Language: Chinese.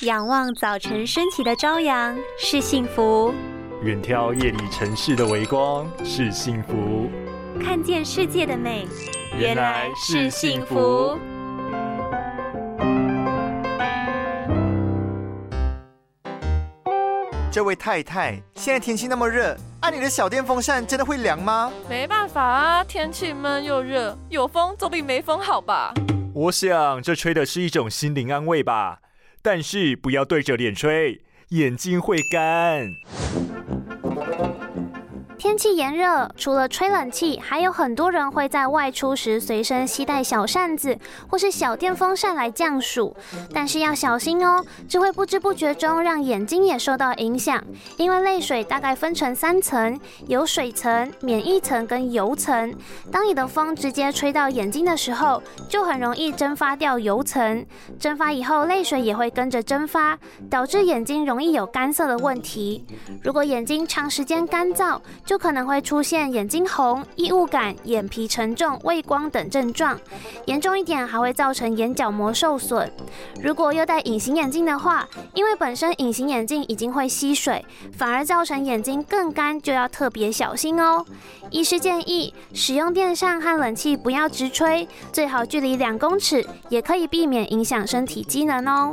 仰望早晨升起的朝阳是幸福，远眺夜里城市的微光是幸福，看见世界的美原来是幸福。这位太太，现在天气那么热，按你的小电风扇真的会凉吗？没办法啊，天气闷又热，有风总比没风好吧？我想这吹的是一种心灵安慰吧，但是不要对着脸吹，眼睛会干。天气炎热，除了吹冷气，还有很多人会在外出时随身携带小扇子或是小电风扇来降暑。但是要小心哦，这会不知不觉中让眼睛也受到影响。因为泪水大概分成三层，有水层、免疫层跟油层。当你的风直接吹到眼睛的时候，就很容易蒸发掉油层。蒸发以后，泪水也会跟着蒸发，导致眼睛容易有干涩的问题。如果眼睛长时间干燥，就就可能会出现眼睛红、异物感、眼皮沉重、畏光等症状，严重一点还会造成眼角膜受损。如果又戴隐形眼镜的话，因为本身隐形眼镜已经会吸水，反而造成眼睛更干，就要特别小心哦。医师建议使用电扇和冷气不要直吹，最好距离两公尺，也可以避免影响身体机能哦。